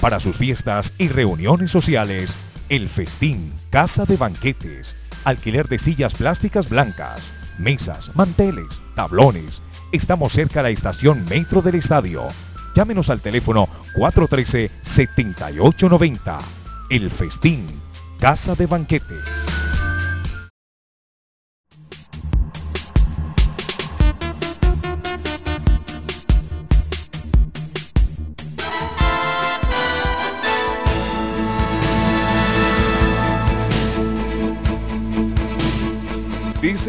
Para sus fiestas y reuniones sociales, El Festín, Casa de Banquetes, alquiler de sillas plásticas blancas, mesas, manteles, tablones. Estamos cerca a la estación Metro del Estadio. Llámenos al teléfono 413-7890. El Festín, Casa de Banquetes.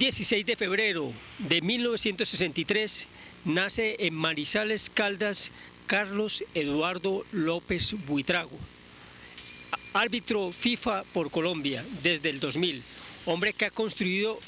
16 de febrero de 1963 nace en Manizales Caldas Carlos Eduardo López Buitrago, árbitro FIFA por Colombia desde el 2000, hombre que ha construido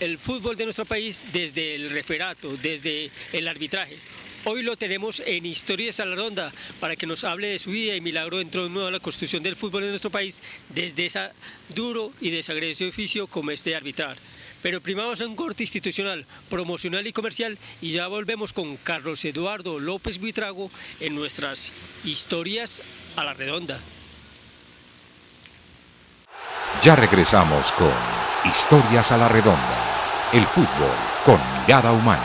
el fútbol de nuestro país desde el referato, desde el arbitraje. Hoy lo tenemos en Historias a la Ronda para que nos hable de su vida y milagro dentro de la construcción del fútbol de nuestro país desde ese duro y desagradecido oficio como este arbitrar. Pero primero vamos a un corte institucional, promocional y comercial y ya volvemos con Carlos Eduardo López Buitrago en nuestras historias a la redonda. Ya regresamos con Historias a la Redonda, el fútbol con mirada humana.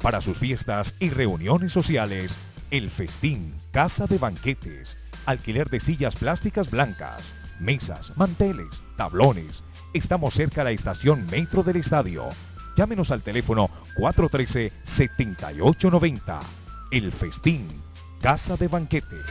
Para sus fiestas y reuniones sociales, El Festín, Casa de Banquetes, alquiler de sillas plásticas blancas, mesas, manteles, tablones. Estamos cerca a la estación Metro del Estadio. Llámenos al teléfono 413-7890. El Festín, Casa de Banquetes.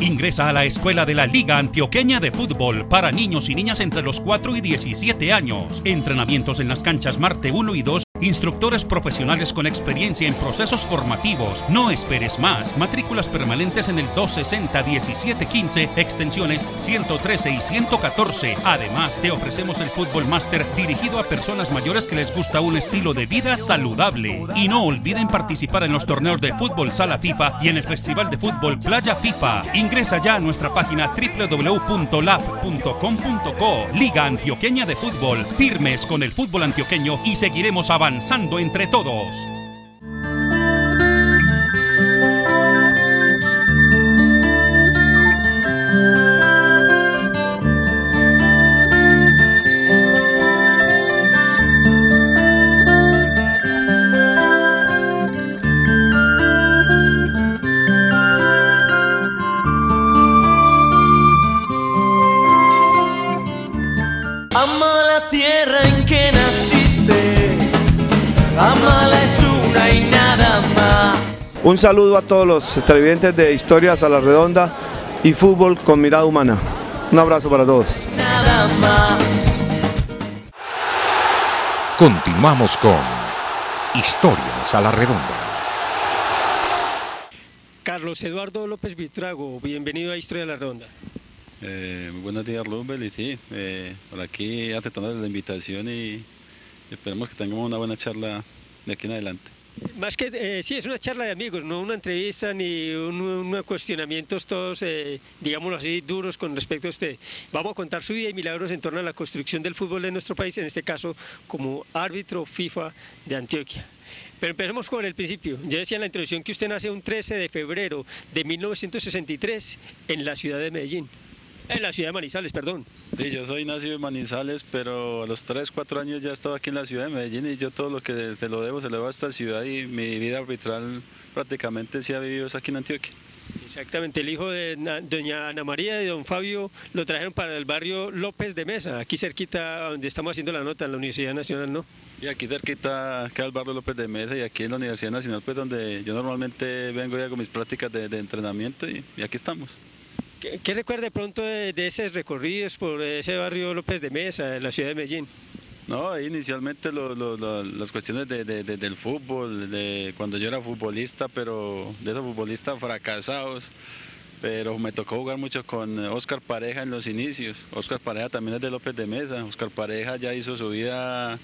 Ingresa a la escuela de la Liga Antioqueña de Fútbol para niños y niñas entre los 4 y 17 años. Entrenamientos en las canchas Marte 1 y 2 Instructores profesionales con experiencia en procesos formativos. No esperes más. Matrículas permanentes en el 260-1715, extensiones 113 y 114. Además, te ofrecemos el Fútbol Master dirigido a personas mayores que les gusta un estilo de vida saludable. Y no olviden participar en los torneos de fútbol Sala FIFA y en el Festival de Fútbol Playa FIFA. Ingresa ya a nuestra página www.laf.com.co. Liga Antioqueña de Fútbol. Firmes con el fútbol antioqueño y seguiremos avanzando avanzando entre todos. Un saludo a todos los televidentes de Historias a la Redonda y Fútbol con Mirada Humana. Un abrazo para todos. Continuamos con Historias a la Redonda. Carlos Eduardo López Vitrago, bienvenido a Historia a la Redonda. Eh, buenos días Rubel y sí, eh, por aquí aceptando la invitación y esperemos que tengamos una buena charla de aquí en adelante. Más que, eh, sí, es una charla de amigos, no una entrevista ni unos cuestionamientos todos, eh, digámoslo así, duros con respecto a usted. Vamos a contar su vida y milagros en torno a la construcción del fútbol de nuestro país, en este caso como árbitro FIFA de Antioquia. Pero empecemos con el principio. Ya decía en la introducción que usted nace un 13 de febrero de 1963 en la ciudad de Medellín. En la ciudad de Manizales, perdón. Sí, yo soy nacido en Manizales, pero a los 3, 4 años ya estaba aquí en la ciudad de Medellín y yo todo lo que te lo debo se lo debo a esta ciudad y mi vida arbitral prácticamente sí ha vivido aquí en Antioquia. Exactamente, el hijo de doña Ana María y don Fabio lo trajeron para el barrio López de Mesa, aquí cerquita donde estamos haciendo la nota en la Universidad Nacional, ¿no? Y aquí cerquita queda el barrio López de Mesa y aquí en la Universidad Nacional, pues donde yo normalmente vengo ya con mis prácticas de, entrenamiento y aquí estamos. ¿Qué, recuerda pronto de, de, esos recorridos por ese barrio López de Mesa, en la ciudad de Medellín? No, inicialmente las cuestiones del fútbol, de cuando yo era futbolista, pero de esos futbolistas fracasados, pero me tocó jugar mucho con Oscar Pareja en los inicios. Oscar Pareja también es de López de Mesa. Oscar Pareja ya hizo su vida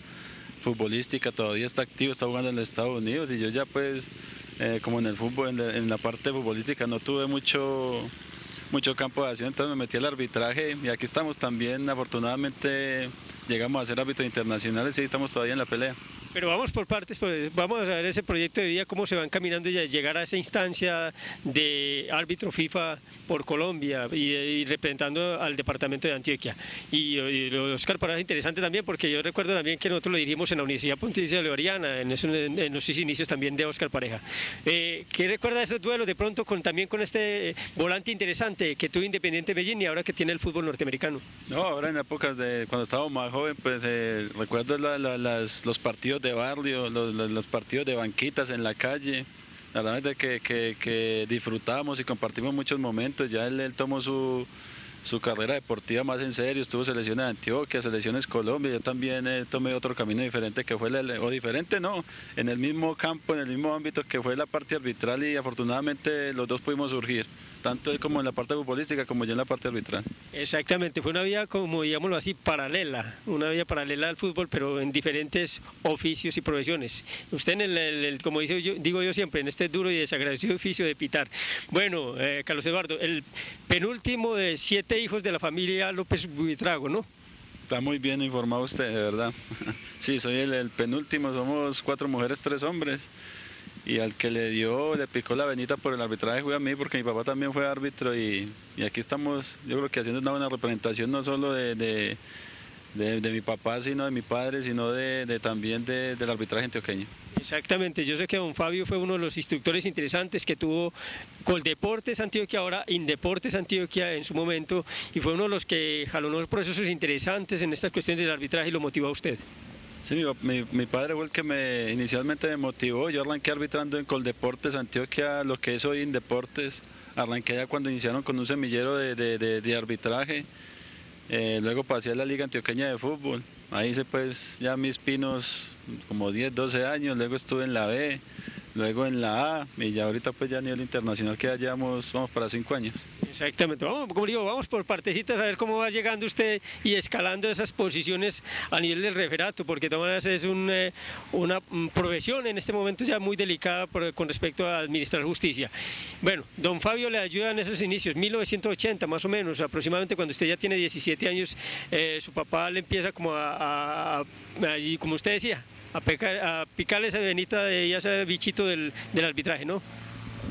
futbolística, todavía está activo, está jugando en los Estados Unidos y yo ya pues, eh, como en el fútbol, en la, en la parte futbolística no tuve mucho mucho campo de acción, entonces me metí al arbitraje y aquí estamos también, afortunadamente llegamos a ser árbitros internacionales y estamos todavía en la pelea. Pero vamos por partes, pues vamos a ver ese proyecto de vida, cómo se van caminando y llegar a esa instancia de árbitro FIFA por Colombia y, representando al departamento de Antioquia. Y, Oscar Parada es interesante también porque yo recuerdo también que nosotros lo dirigimos en la Universidad Pontificia Bolivariana, en, en, los inicios también de Oscar Pareja. Eh, ¿Qué recuerda esos duelos de pronto con, también con este volante interesante que tuvo Independiente Medellín y ahora que tiene el fútbol norteamericano? No, ahora en épocas de cuando estábamos más joven, pues eh, recuerdo los partidos de barrio, los, partidos de banquitas en la calle. La verdad es que, que, disfrutamos y compartimos muchos momentos. Ya él, tomó su, su carrera deportiva más en serio, estuvo selecciones de Antioquia, selecciones Colombia, yo también eh, tomé otro camino diferente que fue, el, o diferente no, en el mismo campo, en el mismo ámbito que fue la parte arbitral y afortunadamente los dos pudimos surgir, tanto él como en la parte futbolística como yo en la parte arbitral. Exactamente, fue una vía como digámoslo así, paralela, una vía paralela al fútbol, pero en diferentes oficios y profesiones. Usted en el, como dice yo, digo yo siempre, en este duro y desagradecido oficio de pitar. Bueno, eh, Carlos Eduardo, el penúltimo de siete hijos de la familia López Buitrago, ¿no? Está muy bien informado usted, de verdad. Sí, soy el, penúltimo, somos cuatro mujeres, tres hombres. Y al que le dio, le picó la venita por el arbitraje fue a mí, porque mi papá también fue árbitro. Y, aquí estamos, yo creo que haciendo una buena representación no solo de, de, mi papá, sino de mi padre, sino de, también del arbitraje antioqueño. Exactamente, yo sé que don Fabio fue uno de los instructores interesantes que tuvo Coldeportes Antioquia, ahora Indeportes Antioquia en su momento, y fue uno de los que jaló unos procesos interesantes en estas cuestiones del arbitraje y lo motivó a usted. Sí, mi, padre fue el que me inicialmente me motivó. Yo arranqué arbitrando en Coldeportes Antioquia, lo que es hoy Indeportes. Arranqué ya cuando iniciaron con un semillero de, arbitraje. Eh, luego pasé a la Liga Antioqueña de Fútbol. Ahí hice pues ya mis pinos como 10, 12 años, luego estuve en la B, luego en la A y ya ahorita pues ya a nivel internacional que ya llevamos, vamos para 5 años. Exactamente, vamos, como digo, vamos por partecitas a ver cómo va llegando usted y escalando esas posiciones a nivel del referato, porque todas es eh, una mm, profesión en este momento ya muy delicada con respecto a administrar justicia. Bueno, don Fabio le ayuda en esos inicios, 1980 más o menos, aproximadamente cuando usted ya tiene 17 años, eh, su papá le empieza como a, como usted decía, a, a picarle esa venita de ese bichito del, del arbitraje, ¿no?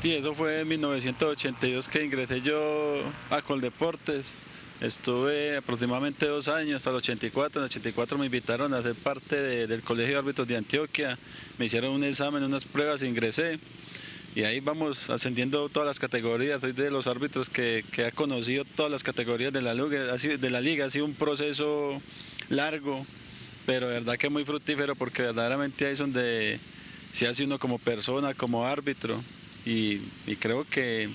Sí, eso fue en 1982 que ingresé yo a Coldeportes. Estuve aproximadamente dos años, hasta el 84. En el 84 me invitaron a ser parte del Colegio de Árbitros de Antioquia. Me hicieron un examen, unas pruebas, ingresé. Y ahí vamos ascendiendo todas las categorías. Soy de los árbitros que, ha conocido todas las categorías de la, de la liga. Ha sido un proceso largo, pero de verdad que muy fructífero porque verdaderamente ahí es donde se hace uno como persona, como árbitro y, creo que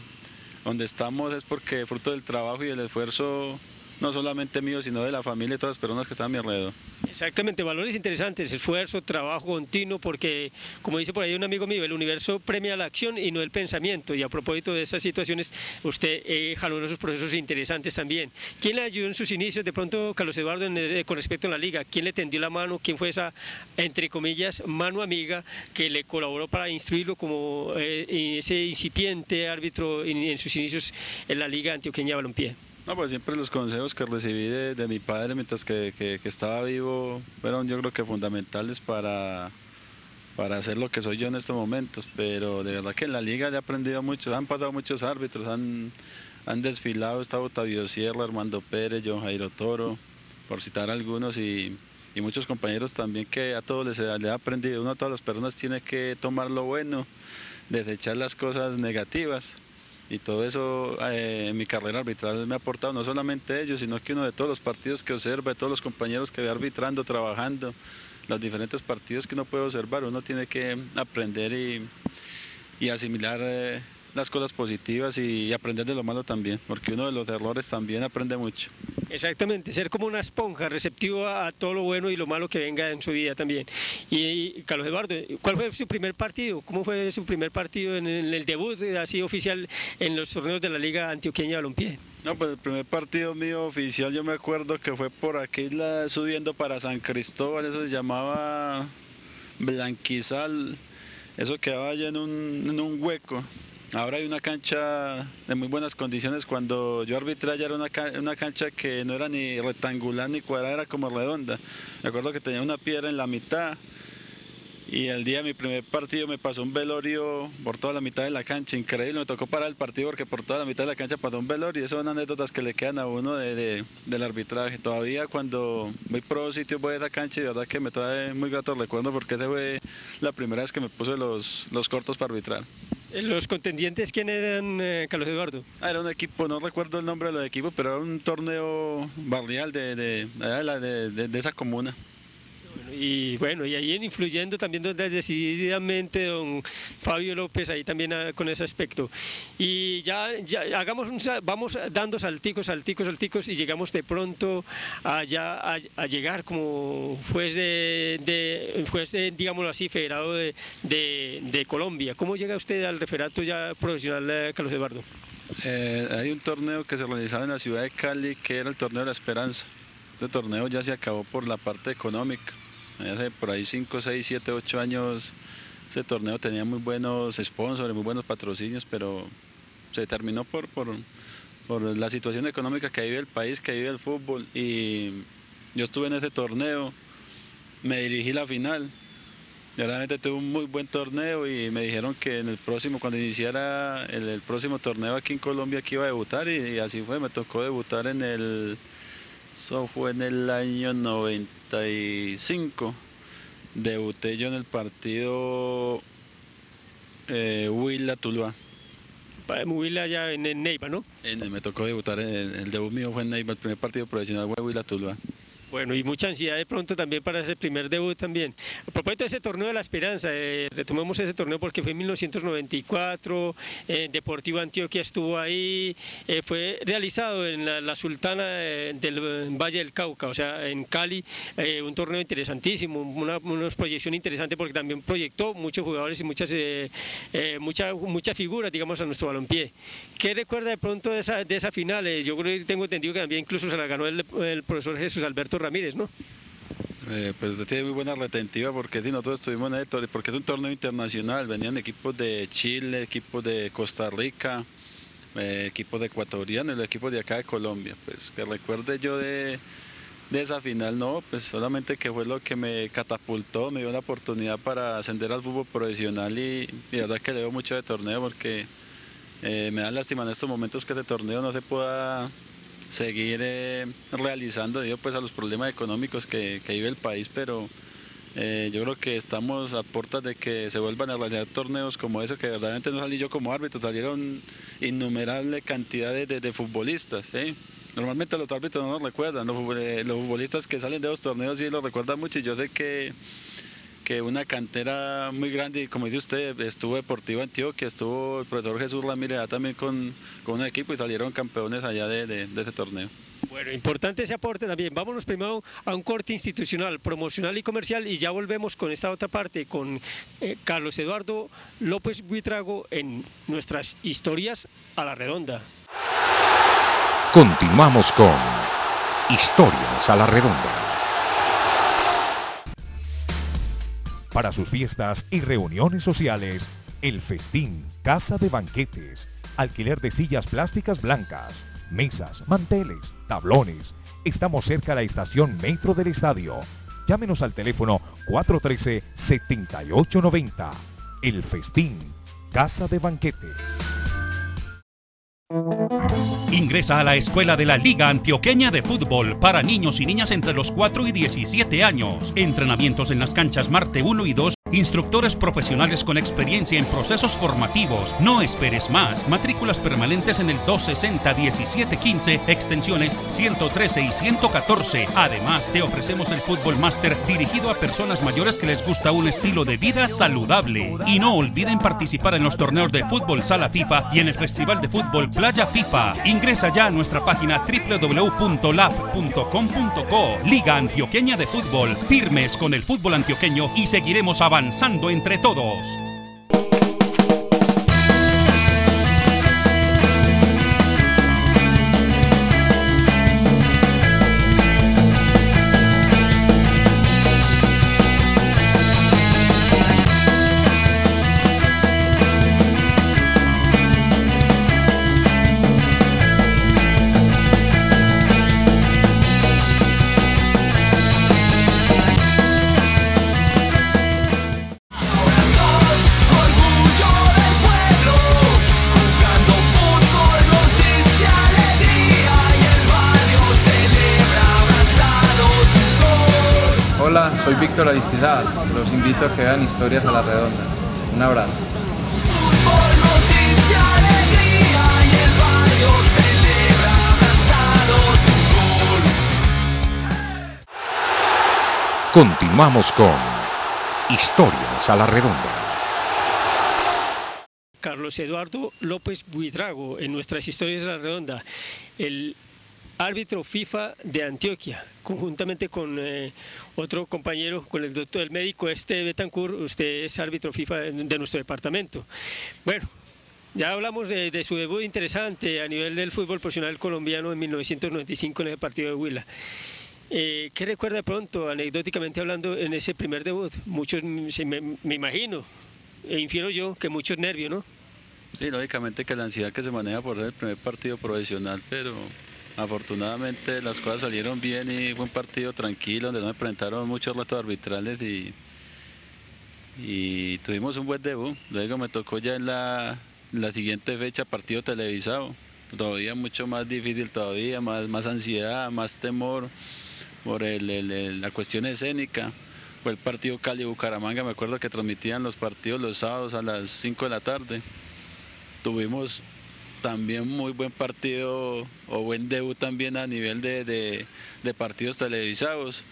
donde estamos es porque fruto del trabajo y el esfuerzo no solamente mío, sino de la familia y todas las personas que están a mi alrededor. Exactamente, valores interesantes, esfuerzo, trabajo continuo, porque como dice por ahí un amigo mío, el universo premia la acción y no el pensamiento. Y a propósito de estas situaciones, usted eh, jaló esos procesos interesantes también. ¿Quién le ayudó en sus inicios, de pronto, Carlos Eduardo, con respecto a la liga? ¿Quién le tendió la mano? ¿Quién fue esa, entre comillas, mano amiga que le colaboró para instruirlo como eh, ese incipiente árbitro en, sus inicios en la liga antioqueña balompié? No, pues siempre los consejos que recibí de, mi padre mientras que, estaba vivo fueron yo creo que fundamentales para, para hacer lo que soy yo en estos momentos. Pero de verdad que en la liga he aprendido mucho, han pasado muchos árbitros, han, han desfilado, está Otavio Sierra, Armando Pérez, John Jairo Toro, por citar algunos, y, muchos compañeros también que a todos les, les ha aprendido. Uno a todas las personas tiene que tomar lo bueno, desechar las cosas negativas y todo eso eh, en mi carrera arbitral me ha aportado no solamente ellos, sino que uno de todos los partidos que observa, de todos los compañeros que ve arbitrando, trabajando, los diferentes partidos que uno puede observar, uno tiene que aprender y, asimilar eh, las cosas positivas y aprender de lo malo también, porque uno de los errores también aprende mucho. Exactamente, ser como una esponja, receptivo a, todo lo bueno y lo malo que venga en su vida también. Y, Carlos Eduardo, ¿cuál fue su primer partido? ¿Cómo fue su primer partido en el, debut así oficial en los torneos de la Liga Antioqueña de Balompié? No, pues el primer partido mío oficial yo me acuerdo que fue por aquí subiendo para San Cristóbal, eso se llamaba Blanquizal, eso quedaba allá en un, en un hueco. Ahora hay una cancha de muy buenas condiciones. Cuando yo arbitré ya era una, una, cancha que no era ni rectangular ni cuadrada, era como redonda. Me acuerdo que tenía una piedra en la mitad y el día de mi primer partido me pasó un velorio por toda la mitad de la cancha, increíble. Me tocó parar el partido porque por toda la mitad de la cancha pasó un velorio. Y esas son anécdotas que le quedan a uno de, del arbitraje. Todavía cuando voy por los sitios voy a esa cancha y de verdad que me trae muy grato recuerdo porque esa fue la primera vez que me puse los, los cortos para arbitrar. Eh, ¿Los contendientes quién eran, eh, Carlos Eduardo? Ah, era un equipo, no recuerdo el nombre de los equipos, pero era un torneo barrial de, de, de esa comuna y bueno, y ahí influyendo también decididamente don Fabio López ahí también ah, con ese aspecto. Y ya, ya hagamos vamos dando salticos, salticos, salticos y llegamos de pronto allá a, llegar como juez de, de digámoslo así, federado de, de, Colombia. ¿Cómo llega usted al referato ya profesional, eh, Carlos Eduardo? Eh, hay un torneo que se realizaba en la ciudad de Cali que era el torneo de la esperanza. Este torneo ya se acabó por la parte económica. Hace por ahí 5, 6, 7, 8 años ese torneo tenía muy buenos sponsors, muy buenos patrocinios, pero se terminó por, por, por la situación económica que vive el país, que vive el fútbol. Y yo estuve en ese torneo, me dirigí la final. Y realmente tuve un muy buen torneo y me dijeron que en el próximo, cuando iniciara el, próximo torneo aquí en Colombia, que iba a debutar y, así fue, me tocó debutar en el, eso fue en el año 90 debuté yo en el partido eh, Huila Tuluá. Huila ya en, Neiva, ¿no? me tocó debutar, en, el debut mío fue en Neiva, el primer partido profesional fue Huila Tuluá. Bueno, y mucha ansiedad de pronto también para ese primer debut también. A propósito de ese torneo de la esperanza, eh, retomemos ese torneo porque fue en 1994, eh, Deportivo Antioquia estuvo ahí, eh, fue realizado en la, Sultana del Valle del Cauca, o sea, en Cali, un torneo interesantísimo, una, proyección interesante porque también proyectó muchos jugadores y muchas, muchas, muchas figuras, digamos, a nuestro balompié. ¿Qué recuerda de pronto de esa, de esa final? Yo creo que tengo entendido que también incluso se la ganó el profesor Jesús Alberto Ramírez, ¿no? Eh, pues tiene muy buena retentiva porque si nosotros estuvimos en el porque es un torneo internacional, venían equipos de Chile, equipos de Costa Rica, eh, equipos de ecuatorianos los equipos de acá de Colombia. Pues que recuerde yo de, esa final, no, pues solamente que fue lo que me catapultó, me dio la oportunidad para ascender al fútbol profesional y, la verdad que le veo mucho de torneo porque eh, me da lástima en estos momentos que este torneo no se pueda seguir eh, realizando debido pues a los problemas económicos que, vive el país, pero eh, yo creo que estamos a puertas de que se vuelvan a realizar torneos como eso, que verdaderamente no salí yo como árbitro, salieron innumerable cantidad de, futbolistas. Normalmente los árbitros no nos recuerdan, los, los futbolistas que salen de los torneos sí los recuerdan mucho y yo sé que que una cantera muy grande, y como dice usted, estuvo Deportivo Antioquia, estuvo el profesor Jesús Ramírez también con, con un equipo y salieron campeones allá de, ese torneo. Bueno, importante ese aporte también. Vámonos primero a un corte institucional, promocional y comercial y ya volvemos con esta otra parte, con eh, Carlos Eduardo López Buitrago en nuestras historias a la redonda. Continuamos con Historias a la redonda. Para sus fiestas y reuniones sociales, el Festín, Casa de Banquetes, alquiler de sillas plásticas blancas, mesas, manteles, tablones. Estamos cerca de la estación Metro del Estadio. Llámenos al teléfono 413-7890. El Festín, Casa de Banquetes. Ingresa a la escuela de la Liga Antioqueña de Fútbol para niños y niñas entre los 4 y 17 años. Entrenamientos en las canchas Marte 1 y 2 Instructores profesionales con experiencia en procesos formativos. No esperes más. Matrículas permanentes en el 260-1715, extensiones 113 y 114. Además, te ofrecemos el Fútbol Master dirigido a personas mayores que les gusta un estilo de vida saludable. Y no olviden participar en los torneos de fútbol Sala FIFA y en el Festival de Fútbol Playa FIFA. Ingresa ya a nuestra página www.laf.com.co. Liga Antioqueña de Fútbol. Firmes con el fútbol antioqueño y seguiremos avanzando avanzando entre todos. Los invito a que vean Historias a la Redonda. Un abrazo. Continuamos con Historias a la Redonda. Carlos Eduardo López Buidrago en nuestras historias a la redonda. El árbitro FIFA de Antioquia, conjuntamente con eh, otro compañero, con el doctor, el médico este Betancourt, usted es árbitro FIFA de, nuestro departamento. Bueno, ya hablamos de, su debut interesante a nivel del fútbol profesional colombiano en 1995 en el partido de Huila. Eh, ¿Qué recuerda pronto, anecdóticamente hablando, en ese primer debut? Muchos, me, me imagino, e infiero yo, que muchos nervios, ¿no? Sí, lógicamente que la ansiedad que se maneja por el primer partido profesional, pero Afortunadamente las cosas salieron bien y fue un partido tranquilo donde no me presentaron muchos retos arbitrales y, tuvimos un buen debut. Luego me tocó ya en la, siguiente fecha partido televisado. Todavía mucho más difícil todavía, más, más ansiedad, más temor por la cuestión escénica. Fue el partido Cali-Bucaramanga, me acuerdo que transmitían los partidos los sábados a las 5 de la tarde. Tuvimos también muy buen partido o buen debut también a nivel de, partidos televisados.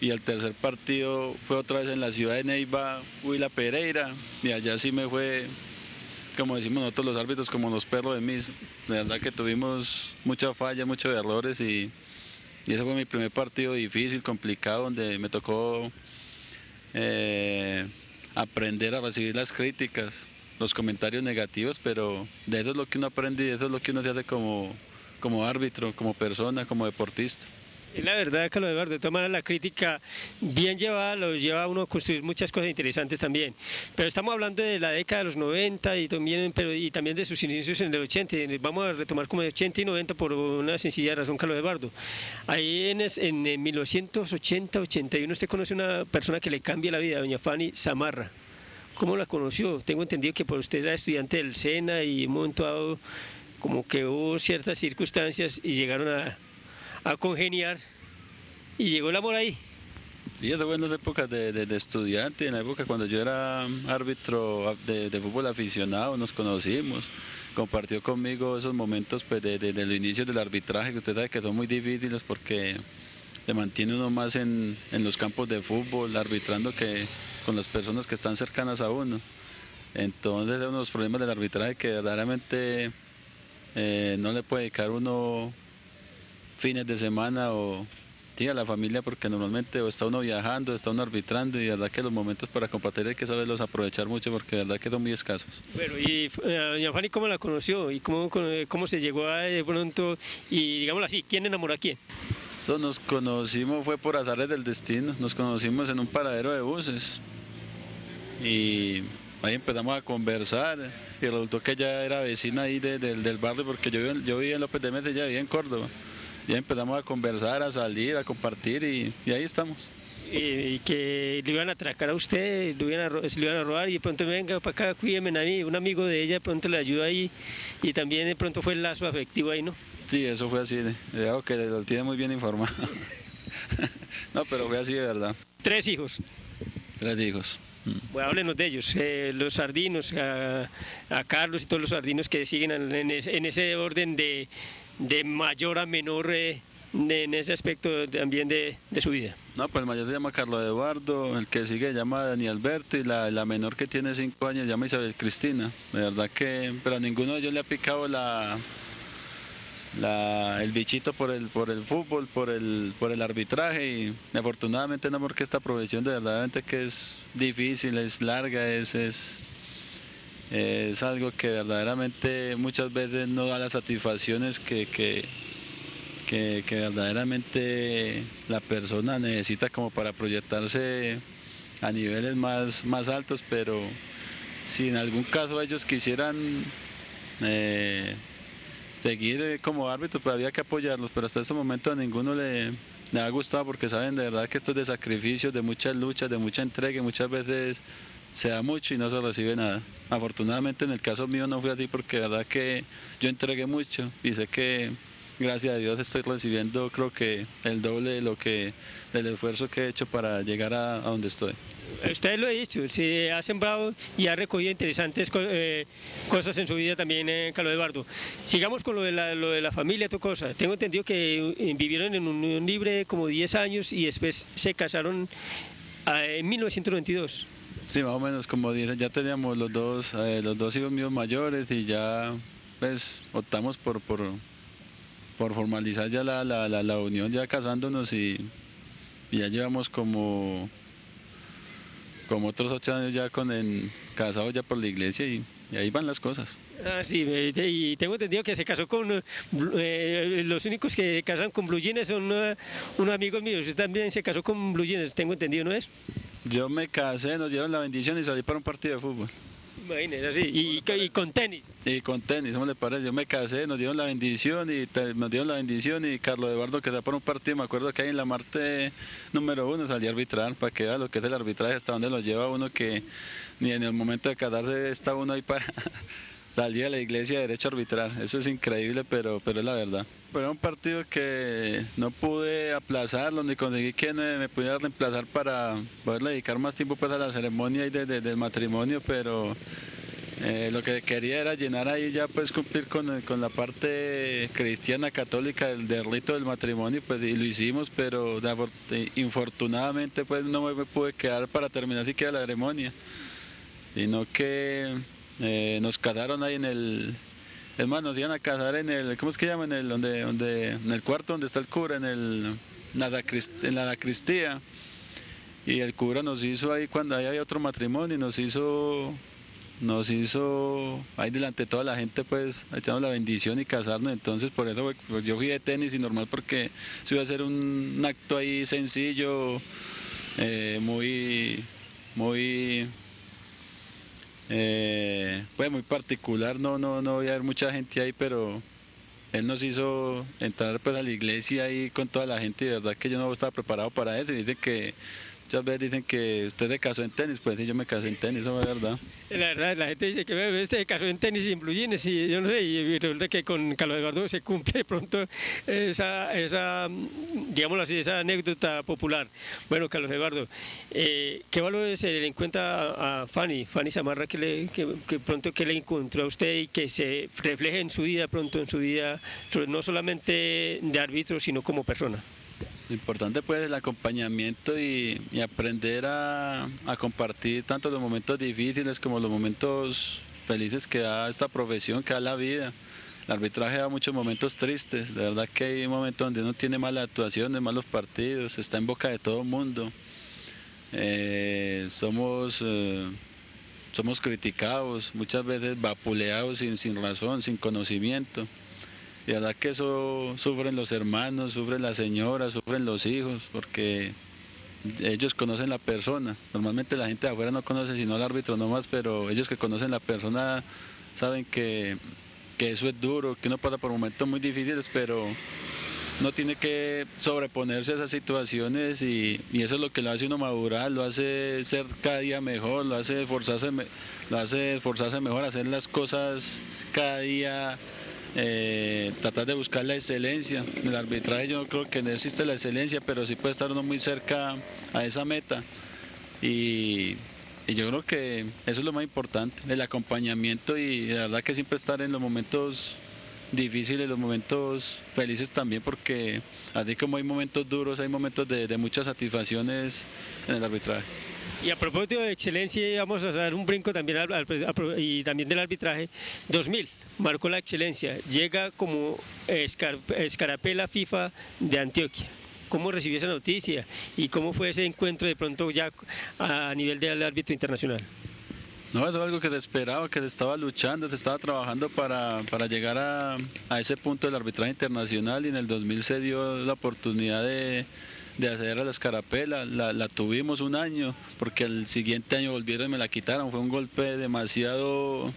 Y el tercer partido fue otra vez en la ciudad de Neiva, Huila Pereira, y allá sí me fue, como decimos nosotros los árbitros, como los perros de mis. De verdad que tuvimos mucha falla, muchos errores y, ese fue mi primer partido difícil, complicado, donde me tocó eh, aprender a recibir las críticas los comentarios negativos, pero de eso es lo que uno aprende y de eso es lo que uno se hace como, como árbitro, como persona, como deportista. Es la verdad, Carlos Eduardo, de todas la crítica bien llevada lo lleva a uno a construir muchas cosas interesantes también. Pero estamos hablando de la década de los 90 y también, pero, y también de sus inicios en el 80. Vamos a retomar como de 80 y 90 por una sencilla razón, Carlos Eduardo. Ahí en, en 1980-81 usted conoce una persona que le cambia la vida, doña Fanny Zamarra. ¿Cómo la conoció? Tengo entendido que por usted era estudiante del SENA y en un momento como que hubo ciertas circunstancias y llegaron a, congeniar y llegó el amor ahí. Sí, eso fue en las épocas de, estudiante, en la época cuando yo era árbitro de, fútbol aficionado, nos conocimos, compartió conmigo esos momentos pues, desde el inicio del arbitraje, que usted sabe que son muy difíciles porque le mantiene uno más en, en los campos de fútbol, arbitrando que con las personas que están cercanas a uno. Entonces, uno de los problemas del arbitraje que verdaderamente eh, no le puede dedicar uno fines de semana o a la familia porque normalmente o está uno viajando, está uno arbitrando y de verdad que los momentos para compartir hay que saberlos aprovechar mucho porque de verdad que muy escasos. Bueno, y eh, doña Fanny, ¿cómo la conoció y cómo, cómo se llegó a de pronto y digámoslo así, quién enamoró a quién? Eso nos conocimos fue por azares del destino, nos conocimos en un paradero de buses y ahí empezamos a conversar y resultó que ella era vecina ahí del barrio porque yo, yo vivía en López de Mete, ella vivía en Córdoba. Ya empezamos a conversar, a salir, a compartir y, ahí estamos. Y, que le iban a atracar a usted, le iban a, se le iban a robar y de pronto venga para acá, cuídeme a mí, un amigo de ella de pronto le ayuda ahí y también de pronto fue el lazo afectivo ahí, ¿no? Sí, eso fue así, de, que lo tiene muy bien informado. no, pero fue así de verdad. Tres hijos. Tres hijos. Bueno, háblenos de ellos, eh, los sardinos, a, Carlos y todos los sardinos que siguen en ese, orden de, mayor a menor eh, en ese aspecto también de, su vida. No, pues el mayor se llama Carlos Eduardo, el que sigue se llama Dani Alberto y la, menor que tiene cinco años se llama Isabel Cristina. De verdad que, pero a ninguno de ellos le ha picado la, el bichito por el, por el fútbol, por el, por el arbitraje y afortunadamente no porque esta profesión de verdaderamente que es difícil, es larga, es, es, es algo que verdaderamente muchas veces no da las satisfacciones que, que, verdaderamente la persona necesita como para proyectarse a niveles más, más altos, pero si en algún caso ellos quisieran eh, seguir eh, como árbitro, pues había que apoyarlos, pero hasta este momento a ninguno le, ha gustado porque saben de verdad que esto es de sacrificios, de muchas luchas, de mucha entrega muchas veces se da mucho y no se recibe nada. Afortunadamente en el caso mío no fue así porque de verdad que yo entregué mucho y sé que gracias a Dios estoy recibiendo creo que el doble de lo que del esfuerzo que he hecho para llegar a donde estoy. Usted lo ha dicho, se ha sembrado y ha recogido interesantes eh, cosas en su vida también, eh, Carlos Eduardo. Sigamos con lo de la, lo de la familia, tu cosa. Tengo entendido que eh, vivieron en unión libre como 10 años y después se casaron ah, en 1992. Sí, más o menos como 10, ya teníamos los dos, los dos hijos míos mayores y ya pues optamos por, por, por formalizar ya la, la, la, unión, ya casándonos y ya llevamos como como otros ocho años ya con el casado ya por la iglesia y, ahí van las cosas. Ah, sí, y tengo entendido que se casó con eh, los únicos que casan con blue jeans son uh, unos amigos míos. Usted también se casó con blue jeans, tengo entendido, ¿no es? Yo me casé, nos dieron la bendición y salí para un partido de fútbol. Imagínese, y, y, con tenis. Y con tenis, ¿cómo le parece? Yo me casé, nos dieron la bendición y nos dieron la bendición y Carlos Eduardo que por un partido, me acuerdo que ahí en la Marte número uno salí a arbitrar para que vea lo que es el arbitraje, hasta donde lo lleva uno que ni en el momento de casarse está uno ahí para salir a la iglesia de derecho a. Eso es increíble, pero, pero es la verdad. Era un partido que no pude aplazarlo, ni conseguí que me, pudiera reemplazar para poder dedicar más tiempo pues, a la ceremonia y del matrimonio, pero eh, lo que quería era llenar ahí ya pues cumplir con, con la parte cristiana católica del, del, rito del matrimonio pues y lo hicimos pero infortunadamente pues no me pude quedar para terminar siquiera la ceremonia sino que eh, nos casaron ahí en el más, nos iban a casar en el, ¿cómo es que llaman? En el, donde, donde, en el cuarto donde está el cura, en el, en la Cristía. Y el cura nos hizo ahí, cuando ahí había otro matrimonio, nos hizo, nos hizo ahí delante de toda la gente, pues, echando la bendición y casarnos. Entonces, por eso pues, yo fui de tenis y normal porque se iba a ser un, acto ahí sencillo, eh, muy, muy eh, pues muy particular, no, no, no voy a ver mucha gente ahí, pero él nos hizo entrar pues a la iglesia ahí con toda la gente y de verdad que yo no estaba preparado para eso. Y dice que Muchas veces dicen que usted se casó en tenis, pues sí, yo me casé en tenis, eso es verdad. La verdad, la gente dice que este se casó en tenis y en jeans, y yo no sé, y resulta que con Carlos Eduardo se cumple pronto esa, esa digámoslo así, esa anécdota popular. Bueno, Carlos Eduardo, eh, ¿qué valores se le encuentra a, Fanny, Fanny Samarra, que, le, pronto que le encontró a usted y que se refleje en su vida, pronto en su vida, no solamente de árbitro, sino como persona? Lo importante pues es el acompañamiento y, aprender a, compartir tanto los momentos difíciles como los momentos felices que da esta profesión, que da la vida. El arbitraje da muchos momentos tristes, de verdad que hay momentos donde uno tiene malas actuaciones, malos partidos, está en boca de todo el mundo. Eh, somos, eh, somos criticados, muchas veces vapuleados sin, sin razón, sin conocimiento. Y la verdad que eso sufren los hermanos, sufren las señoras, sufren los hijos, porque ellos conocen la persona. Normalmente la gente de afuera no conoce sino al árbitro nomás, pero ellos que conocen la persona saben que, eso es duro, que uno pasa por momentos muy difíciles, pero no tiene que sobreponerse a esas situaciones y, eso es lo que lo hace uno madurar, lo hace ser cada día mejor, lo hace esforzarse, lo hace esforzarse mejor, hacer las cosas cada día eh, tratar de buscar la excelencia. En el arbitraje yo creo que no existe la excelencia, pero sí puede estar uno muy cerca a esa meta. Y yo creo que eso es lo más importante, el acompañamiento y la verdad que siempre estar en los momentos difíciles, los momentos felices también, porque así como hay momentos duros, hay momentos de, muchas satisfacciones en el arbitraje. Y a propósito de excelencia, vamos a dar un brinco también y también del arbitraje. 2000 marcó la excelencia, llega como escarapela FIFA de Antioquia. ¿Cómo recibió esa noticia y cómo fue ese encuentro de pronto ya a nivel del árbitro internacional? No, es algo que te esperaba, que te estaba luchando, te estaba trabajando para, llegar a, ese punto del arbitraje internacional y en el 2000 se dio la oportunidad de, hacer a la escarapela, la, tuvimos un año, porque el siguiente año volvieron y me la quitaron, fue un golpe demasiado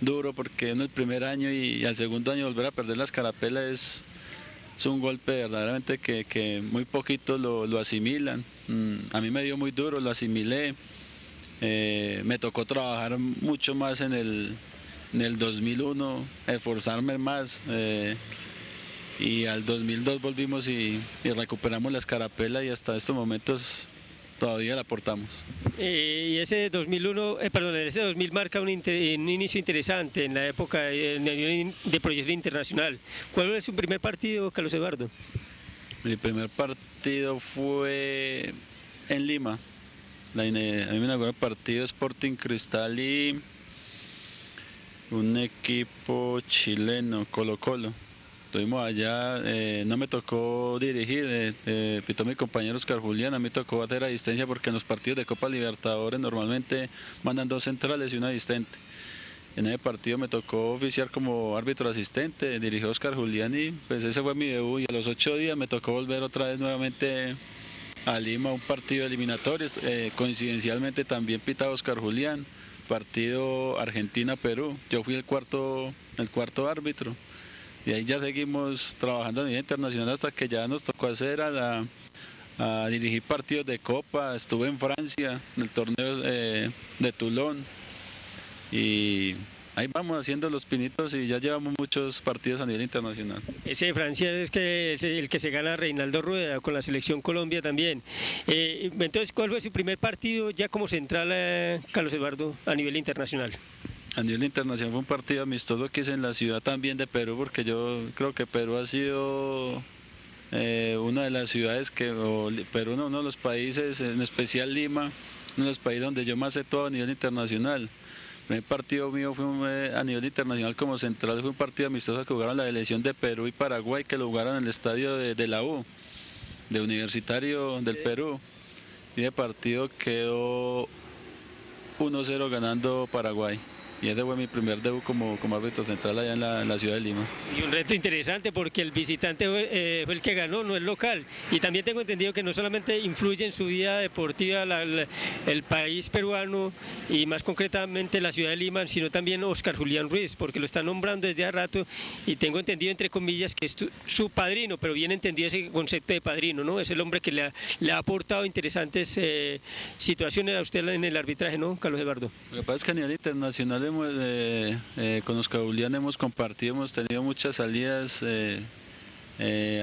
duro porque en el primer año y, al segundo año volver a perder la escarapela es, es un golpe verdaderamente que, muy poquitos lo, lo asimilan. Mm, a mí me dio muy duro, lo asimilé eh, me tocó trabajar mucho más en el, en el 2001, esforzarme más. Eh, y al 2002 volvimos y, recuperamos la escarapela y hasta estos momentos todavía la portamos. Eh, y ese 2001, perdón, ese 2000 marca un, inicio interesante en la época de, de proyección internacional. ¿Cuál fue su primer partido, Carlos Eduardo? Mi primer partido fue en Lima, a mí me acuerdo el partido Sporting Cristal y un equipo chileno, Colo Colo. Estuvimos allá, eh, no me tocó dirigir, eh, eh, pitó mi compañero Oscar Julián, a mí tocó hacer asistencia porque en los partidos de Copa Libertadores normalmente mandan dos centrales y un asistente. En ese partido me tocó oficiar como árbitro asistente, dirigió Oscar Julián y pues ese fue mi debut. Y a los ocho días me tocó volver otra vez nuevamente a Lima un partido eliminatorio, eh, coincidencialmente también pita Oscar Julián, partido Argentina-Perú, yo fui el cuarto, el cuarto árbitro, y ahí ya seguimos trabajando a nivel internacional hasta que ya nos tocó hacer a, dirigir partidos de Copa, estuve en Francia, en el torneo eh, de Toulon, y ahí vamos haciendo los pinitos y ya llevamos muchos partidos a nivel internacional. Ese de Francia es, que, el que se gana Reinaldo Rueda con la selección Colombia también. Eh, entonces, ¿cuál fue su primer partido ya como central, eh, Carlos Eduardo, a nivel internacional? A nivel internacional fue un partido amistoso que hice en la ciudad también de Perú, porque yo creo que Perú ha sido eh, una de las ciudades que, o Perú uno de los países, en especial Lima, uno de los países donde yo más he todo a nivel internacional primer partido mío fue eh, a nivel internacional como central, fue un partido amistoso que jugaron la elección de Perú y Paraguay, que lo jugaron en el estadio de, la U, de Universitario del Perú. Y de partido quedó 1-0 ganando Paraguay. Y ese fue mi primer debut como, como árbitro central allá en la, ciudad de Lima. Y un reto interesante porque el visitante fue, eh, el que ganó, no el local. Y también tengo entendido que no solamente influye en su vida deportiva el país peruano y más concretamente la ciudad de Lima, sino también Oscar Julián Ruiz, porque lo está nombrando desde hace rato y tengo entendido entre comillas que es su padrino, pero bien entendido ese concepto de padrino, ¿no? Es el hombre que le ha, le ha aportado interesantes eh, situaciones a usted en el arbitraje, ¿no, Carlos Eduardo? Lo que pasa es que a nivel internacional eh, eh, con Oscar Julián hemos compartido, hemos tenido muchas salidas eh,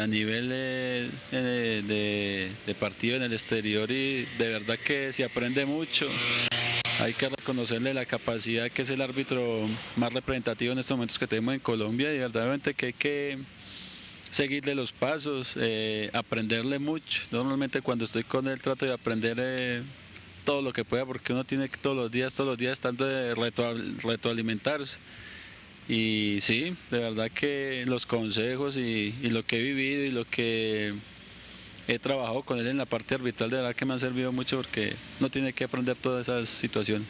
a nivel de, partido en el exterior y de verdad que se aprende mucho. Hay que reconocerle la capacidad que es el árbitro más representativo en estos momentos que tenemos en Colombia y verdaderamente que hay que seguirle los pasos, aprenderle mucho. Normalmente cuando estoy con él trato de aprender todo lo que pueda porque uno tiene que todos los días, todos los días estando de retroalimentarse. Y sí, de verdad que los consejos y, y, lo que he vivido y lo que he trabajado con él en la parte arbitral, de verdad que me han servido mucho porque no tiene que aprender todas esas situaciones.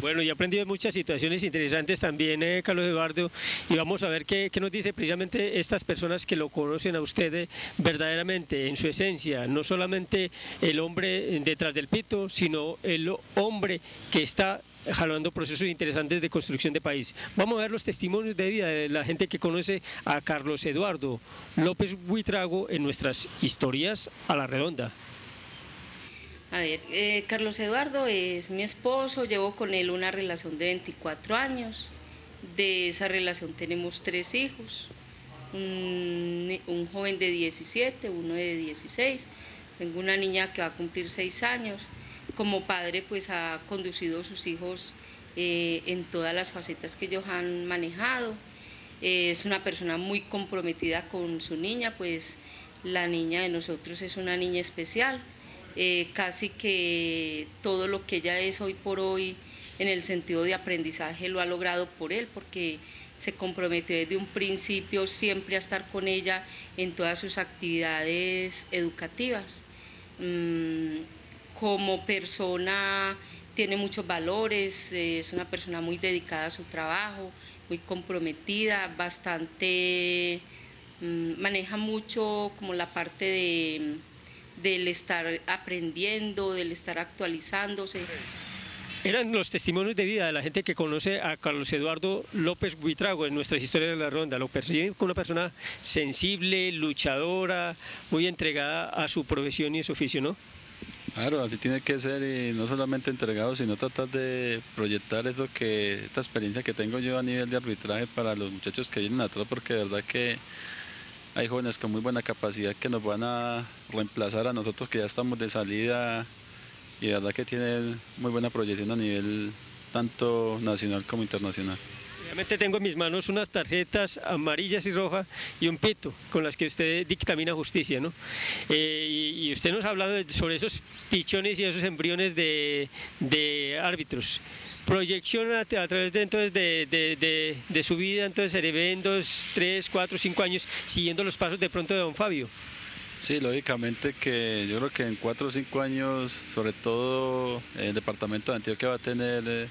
Bueno, y he aprendido muchas situaciones interesantes también, eh, Carlos Eduardo, y vamos a ver qué, nos dice precisamente estas personas que lo conocen a usted eh, verdaderamente, en su esencia, no solamente el hombre detrás del pito, sino el hombre que está jalando procesos interesantes de construcción de país. Vamos a ver los testimonios de vida de la gente que conoce a Carlos Eduardo López Buitrago en nuestras historias a la redonda. A ver, eh, Carlos Eduardo es mi esposo, llevo con él una relación de 24 años. De esa relación tenemos tres hijos, un, joven de 17, uno de 16. Tengo una niña que va a cumplir 6 años como padre pues ha conducido a sus hijos eh, en todas las facetas que ellos han manejado. es una persona muy comprometida con su niña, pues la niña de nosotros es una niña especial. Eh, casi que todo lo que ella es hoy por hoy en el sentido de aprendizaje lo ha logrado por él, porque se comprometió desde un principio siempre a estar con ella en todas sus actividades educativas. Mm, como persona tiene muchos valores, eh, es una persona muy dedicada a su trabajo, muy comprometida, bastante, mm, maneja mucho como la parte de, del estar aprendiendo, del estar actualizándose. Eran los testimonios de vida de la gente que conoce a Carlos Eduardo López Buitrago en nuestras historias de la ronda. Lo perciben como una persona sensible, luchadora, muy entregada a su profesión y a su oficio, ¿no? Claro, así tiene que ser y no solamente entregado, sino tratar de proyectar esto que, esta experiencia que tengo yo a nivel de arbitraje para los muchachos que vienen atrás, porque de verdad que hay jóvenes con muy buena capacidad que nos van a reemplazar a nosotros que ya estamos de salida y de verdad que tienen muy buena proyección a nivel tanto nacional como internacional. Realmente tengo en mis manos unas tarjetas amarillas y rojas y un pito con las que usted dictamina justicia, ¿no? Eh, y, usted nos ha hablado sobre esos pichones y esos embriones de, árbitros. Proyección a, través de entonces de, su vida, entonces se ve en dos, tres, cuatro, cinco años siguiendo los pasos de pronto de don Fabio. Sí, lógicamente que yo creo que en cuatro o cinco años, sobre todo el departamento de Antioquia va a tener eh,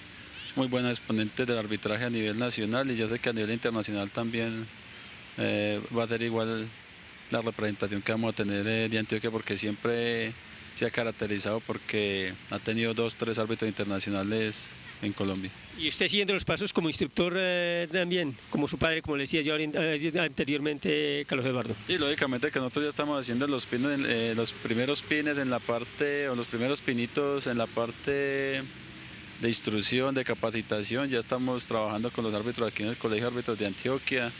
muy buenas exponentes del arbitraje a nivel nacional y yo sé que a nivel internacional también eh, va a ser igual la representación que vamos a tener eh, de Antioquia porque siempre se ha caracterizado porque ha tenido dos, tres árbitros internacionales en Colombia. Y usted siguiendo los pasos como instructor eh, también, como su padre, como le decía yo anteriormente, Carlos Eduardo. Y lógicamente que nosotros ya estamos haciendo los, pines, los primeros pines en la parte, o los primeros pinitos en la parte de instrucción, de capacitación. Ya estamos trabajando con los árbitros aquí en el Colegio de Árbitros de Antioquia,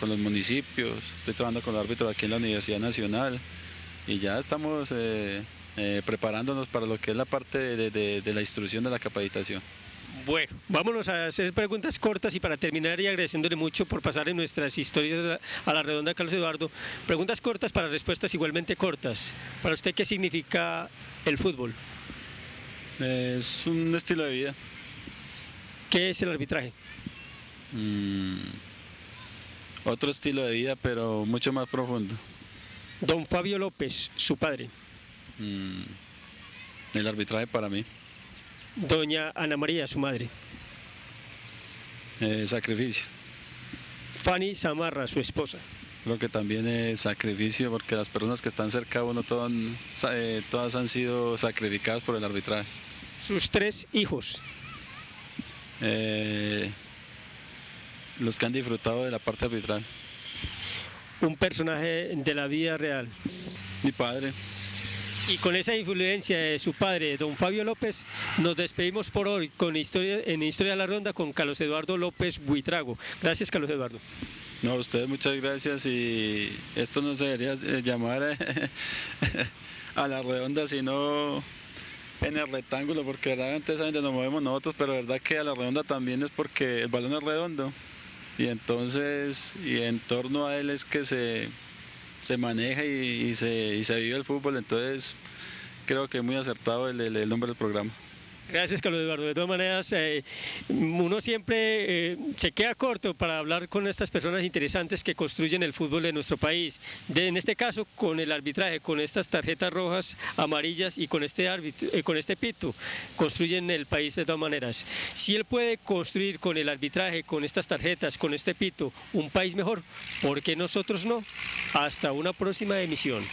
con los municipios. Estoy trabajando con los árbitros aquí en la Universidad Nacional y ya estamos eh, eh, preparándonos para lo que es la parte de, la instrucción de la capacitación. Bueno, vámonos a hacer preguntas cortas y para terminar y agradeciéndole mucho por pasar en nuestras historias a la redonda, Carlos Eduardo. Preguntas cortas para respuestas igualmente cortas. Para usted, ¿qué significa el fútbol? Es un estilo de vida. ¿Qué es el arbitraje? Mm, otro estilo de vida, pero mucho más profundo. Don Fabio López, su padre. Mm, el arbitraje para mí. Doña Ana María, su madre. Eh, sacrificio. Fanny Zamarra, su esposa. Creo que también es sacrificio porque las personas que están cerca de uno todas, eh, todas han sido sacrificadas por el arbitraje sus tres hijos? Eh, los que han disfrutado de la parte arbitral. Un personaje de la vida real. Mi padre. Y con esa influencia de su padre, don Fabio López, nos despedimos por hoy con historia, en Historia de la Ronda con Carlos Eduardo López Buitrago. Gracias, Carlos Eduardo. No, a ustedes muchas gracias y esto no se debería eh, llamar a la redonda, sino en el rectángulo, porque realmente es donde nos movemos nosotros, pero verdad que a la redonda también es porque el balón es redondo. Y entonces, y en torno a él es que se, se maneja y, se, y se vive el fútbol. Entonces, creo que es muy acertado el nombre del programa. Gracias, Carlos Eduardo. De todas maneras, eh, uno siempre eh, se queda corto para hablar con estas personas interesantes que construyen el fútbol de nuestro país. en este caso, con el arbitraje, con estas tarjetas rojas, amarillas y con este, árbitro, eh, con este pito, construyen el país de todas maneras. Si él puede construir con el arbitraje, con estas tarjetas, con este pito, un país mejor, ¿por qué nosotros no? Hasta una próxima emisión.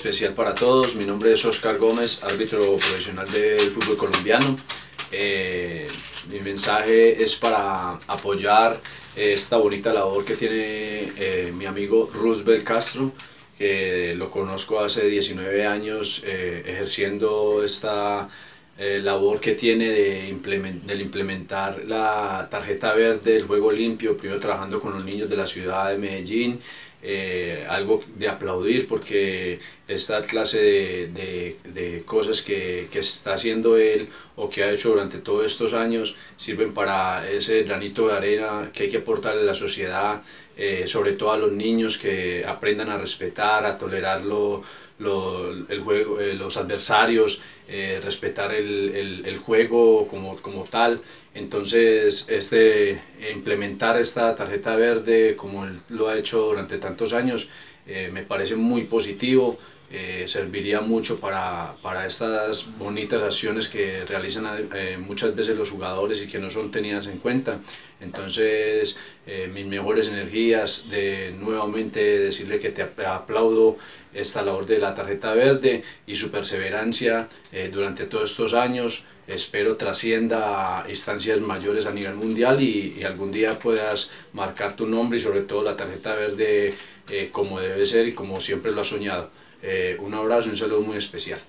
Especial para todos. Mi nombre es Oscar Gómez, árbitro profesional del fútbol colombiano. Eh, mi mensaje es para apoyar esta bonita labor que tiene eh, mi amigo Roosevelt Castro, que lo conozco hace 19 años eh, ejerciendo esta labor que tiene de implementar la tarjeta verde del juego limpio, primero trabajando con los niños de la ciudad de Medellín eh, algo de aplaudir porque esta clase de, de, cosas que, que, está haciendo él o que ha hecho durante todos estos años sirven para ese granito de arena que hay que aportarle a la sociedad, eh, sobre todo a los niños que aprendan a respetar, a tolerar lo, el juego, eh, los adversarios, respetar el, el, el, juego como, como tal. Entonces, este, implementar esta tarjeta verde como él lo ha hecho durante tantos años eh, me parece muy positivo, eh, serviría mucho para, para, estas bonitas acciones que realizan eh, muchas veces los jugadores y que no son tenidas en cuenta. Entonces, mis mejores energías de nuevamente decirle que te aplaudo esta labor de la tarjeta verde y su perseverancia durante todos estos años espero trascienda a instancias mayores a nivel mundial y, algún día puedas marcar tu nombre y sobre todo la tarjeta verde eh, como debe ser y como siempre lo has soñado. Eh, un abrazo y un saludo muy especial.